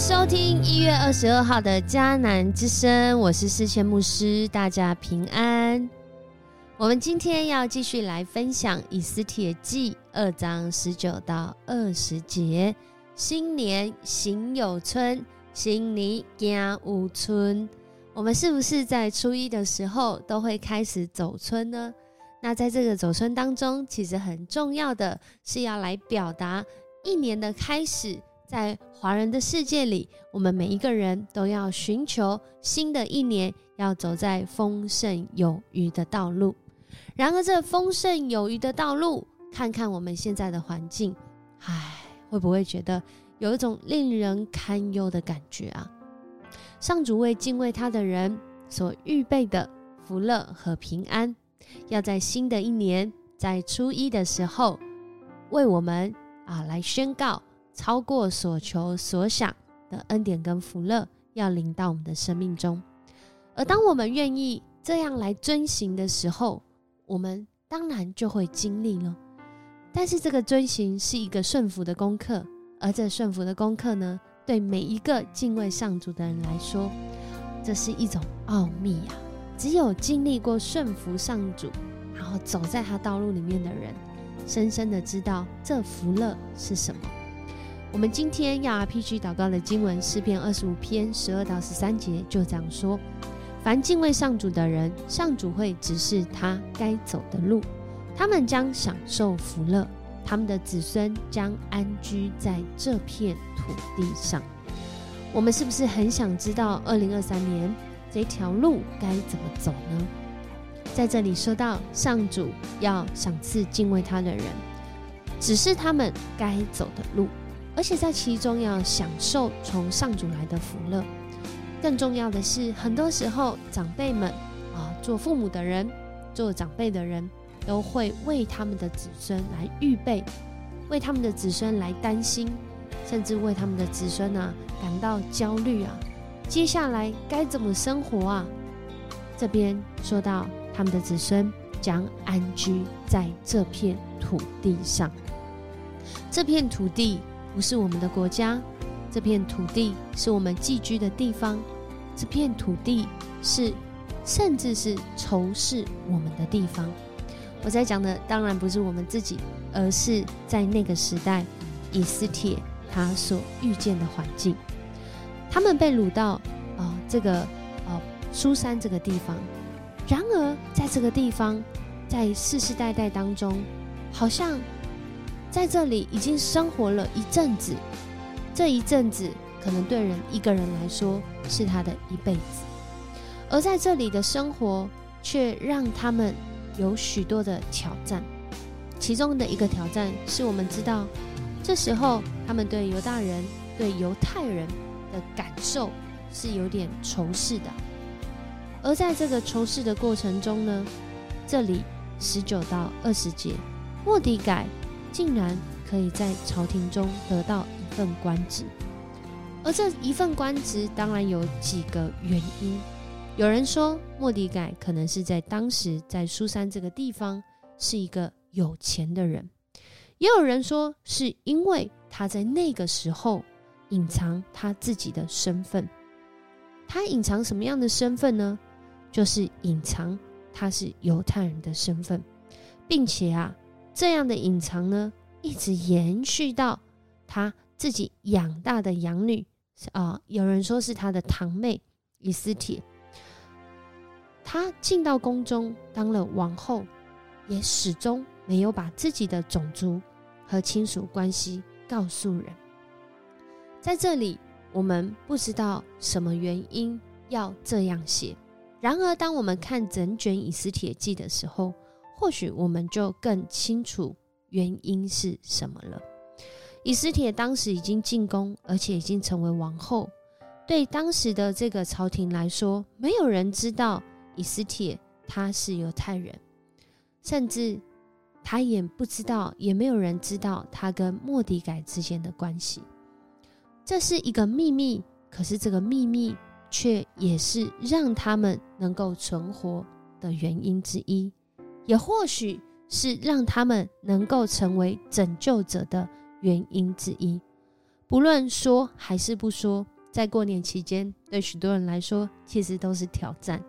收听一月二十二号的迦南之声，我是四谦牧师，大家平安。我们今天要继续来分享以斯帖记二章十九到二十节。新年行有春，新年行无春。我们是不是在初一的时候都会开始走春呢？那在这个走春当中，其实很重要的是要来表达一年的开始。在华人的世界里，我们每一个人都要寻求新的一年要走在丰盛有余的道路。然而，这丰盛有余的道路，看看我们现在的环境，唉，会不会觉得有一种令人堪忧的感觉啊？上主为敬畏他的人所预备的福乐和平安，要在新的一年，在初一的时候，为我们啊来宣告。超过所求所想的恩典跟福乐，要临到我们的生命中。而当我们愿意这样来遵行的时候，我们当然就会经历了。但是这个遵行是一个顺服的功课，而这顺服的功课呢，对每一个敬畏上主的人来说，这是一种奥秘啊！只有经历过顺服上主，然后走在他道路里面的人，深深的知道这福乐是什么。我们今天要 RPG 祷告的经文诗篇二十五篇十二到十三节，就这样说：凡敬畏上主的人，上主会指示他该走的路，他们将享受福乐，他们的子孙将安居在这片土地上。我们是不是很想知道二零二三年这条路该怎么走呢？在这里说到，上主要赏赐敬畏他的人，指示他们该走的路。而且在其中要享受从上主来的福乐，更重要的是，很多时候长辈们啊，做父母的人，做长辈的人，都会为他们的子孙来预备，为他们的子孙来担心，甚至为他们的子孙啊感到焦虑啊。接下来该怎么生活啊？这边说到他们的子孙将安居在这片土地上，这片土地。不是我们的国家，这片土地是我们寄居的地方，这片土地是甚至是仇视我们的地方。我在讲的当然不是我们自己，而是在那个时代，以斯帖他所遇见的环境。他们被掳到啊这个啊苏珊这个地方，然而在这个地方，在世世代代当中，好像。在这里已经生活了一阵子，这一阵子可能对人一个人来说是他的一辈子，而在这里的生活却让他们有许多的挑战。其中的一个挑战是我们知道，这时候他们对犹大人、对犹太人的感受是有点仇视的。而在这个仇视的过程中呢，这里十九到二十节，莫迪改。竟然可以在朝廷中得到一份官职，而这一份官职当然有几个原因。有人说，莫迪改可能是在当时在苏珊这个地方是一个有钱的人；也有人说，是因为他在那个时候隐藏他自己的身份。他隐藏什么样的身份呢？就是隐藏他是犹太人的身份，并且啊。这样的隐藏呢，一直延续到他自己养大的养女啊，有人说是他的堂妹以斯帖。他进到宫中当了王后，也始终没有把自己的种族和亲属关系告诉人。在这里，我们不知道什么原因要这样写。然而，当我们看整卷以斯帖记的时候，或许我们就更清楚原因是什么了。以斯帖当时已经进宫，而且已经成为王后。对当时的这个朝廷来说，没有人知道以斯帖他是犹太人，甚至他也不知道，也没有人知道他跟莫迪改之间的关系。这是一个秘密，可是这个秘密却也是让他们能够存活的原因之一。也或许是让他们能够成为拯救者的原因之一。不论说还是不说，在过年期间，对许多人来说，其实都是挑战。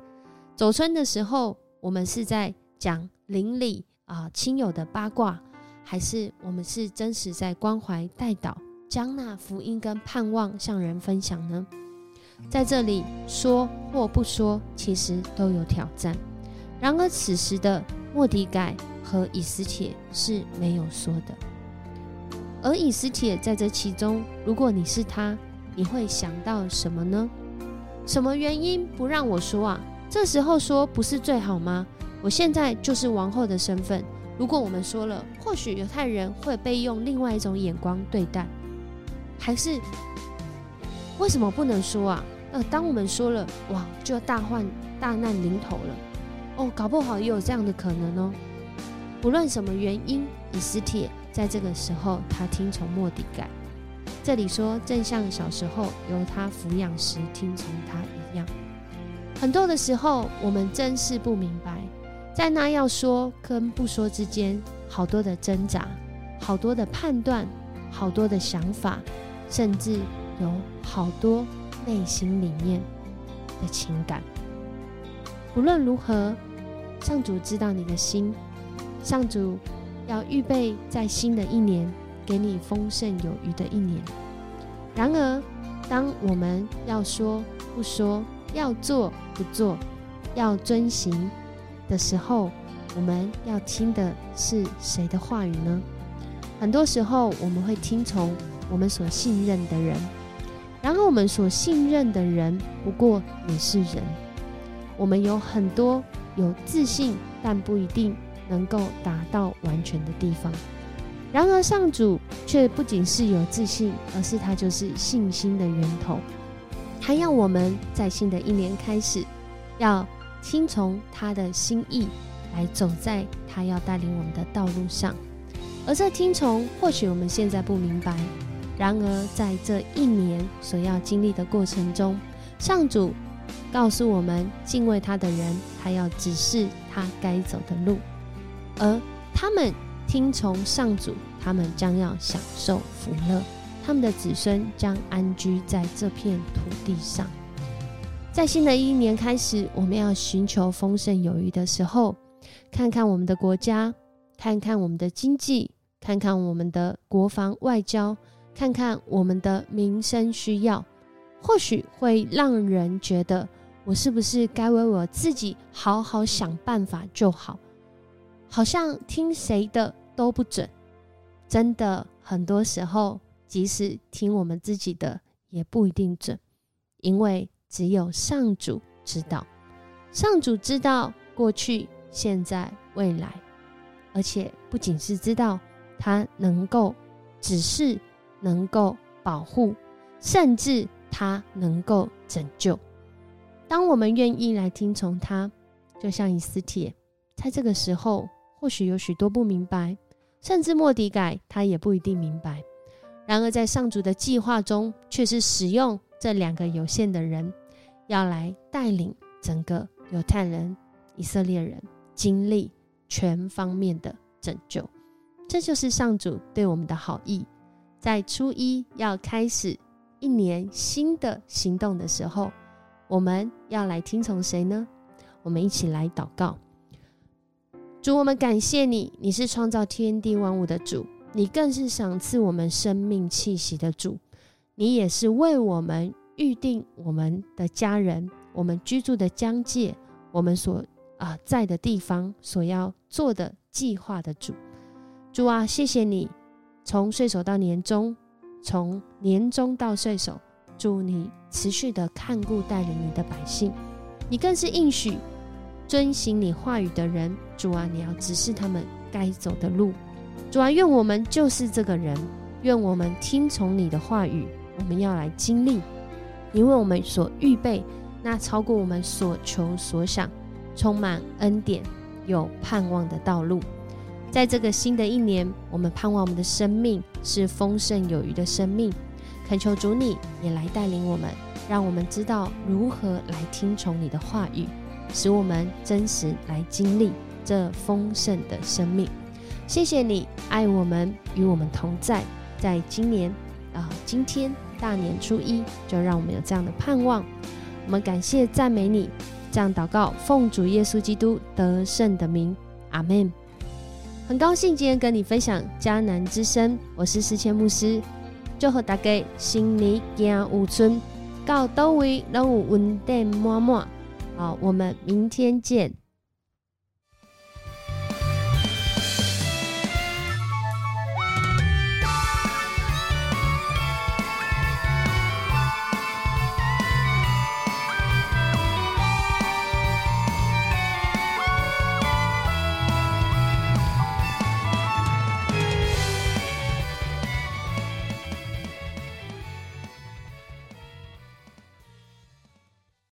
走春的时候，我们是在讲邻里啊亲友的八卦，还是我们是真实在关怀带导，将那福音跟盼望向人分享呢？在这里说或不说，其实都有挑战。然而此时的莫迪改和以斯帖是没有说的，而以斯帖在这其中，如果你是他。你会想到什么呢？什么原因不让我说啊？这时候说不是最好吗？我现在就是王后的身份，如果我们说了，或许犹太人会被用另外一种眼光对待。还是为什么不能说啊？呃，当我们说了，哇，就要大患大难临头了。哦，搞不好也有这样的可能哦。不论什么原因，以斯帖在这个时候，他听从莫迪盖。这里说，正像小时候由他抚养时听从他一样。很多的时候，我们真是不明白，在那要说跟不说之间，好多的挣扎，好多的判断，好多的想法，甚至有好多内心里面的情感。不论如何，上主知道你的心，上主要预备在新的一年。给你丰盛有余的一年。然而，当我们要说不说，要做不做，要遵行的时候，我们要听的是谁的话语呢？很多时候，我们会听从我们所信任的人。然而，我们所信任的人不过也是人。我们有很多有自信，但不一定能够达到完全的地方。然而，上主却不仅是有自信，而是他就是信心的源头。他要我们在新的一年开始，要听从他的心意，来走在他要带领我们的道路上。而这听从，或许我们现在不明白。然而，在这一年所要经历的过程中，上主告诉我们，敬畏他的人，他要指示他该走的路，而他们。听从上主，他们将要享受福乐，他们的子孙将安居在这片土地上。在新的一年开始，我们要寻求丰盛有余的时候，看看我们的国家，看看我们的经济，看看我们的国防外交，看看我们的民生需要，或许会让人觉得，我是不是该为我自己好好想办法就好？好像听谁的？都不准，真的很多时候，即使听我们自己的，也不一定准，因为只有上主知道，上主知道过去、现在、未来，而且不仅是知道，他能够只是能够保护，甚至他能够拯救。当我们愿意来听从他，就像以斯帖，在这个时候。或许有许多不明白，甚至莫迪改他也不一定明白。然而，在上主的计划中，却是使用这两个有限的人，要来带领整个犹太人、以色列人经历全方面的拯救。这就是上主对我们的好意。在初一要开始一年新的行动的时候，我们要来听从谁呢？我们一起来祷告。主，我们感谢你，你是创造天地万物的主，你更是赏赐我们生命气息的主，你也是为我们预定我们的家人、我们居住的疆界、我们所啊在的地方所要做的计划的主。主啊，谢谢你，从岁首到年终，从年终到岁首，祝你持续的看顾带领你的百姓，你更是应许。遵行你话语的人，主啊，你要指示他们该走的路。主啊，愿我们就是这个人，愿我们听从你的话语。我们要来经历，因为我们所预备那超过我们所求所想、充满恩典、有盼望的道路。在这个新的一年，我们盼望我们的生命是丰盛有余的生命。恳求主你也来带领我们，让我们知道如何来听从你的话语。使我们真实来经历这丰盛的生命。谢谢你爱我们，与我们同在，在今年啊，今天大年初一，就让我们有这样的盼望。我们感谢赞美你，这样祷告，奉主耶稣基督得胜的名，阿门。很高兴今天跟你分享迦南之声，我是思谦牧师，祝福大家新年行五春，到都位拢有稳定满满。好，我们明天见。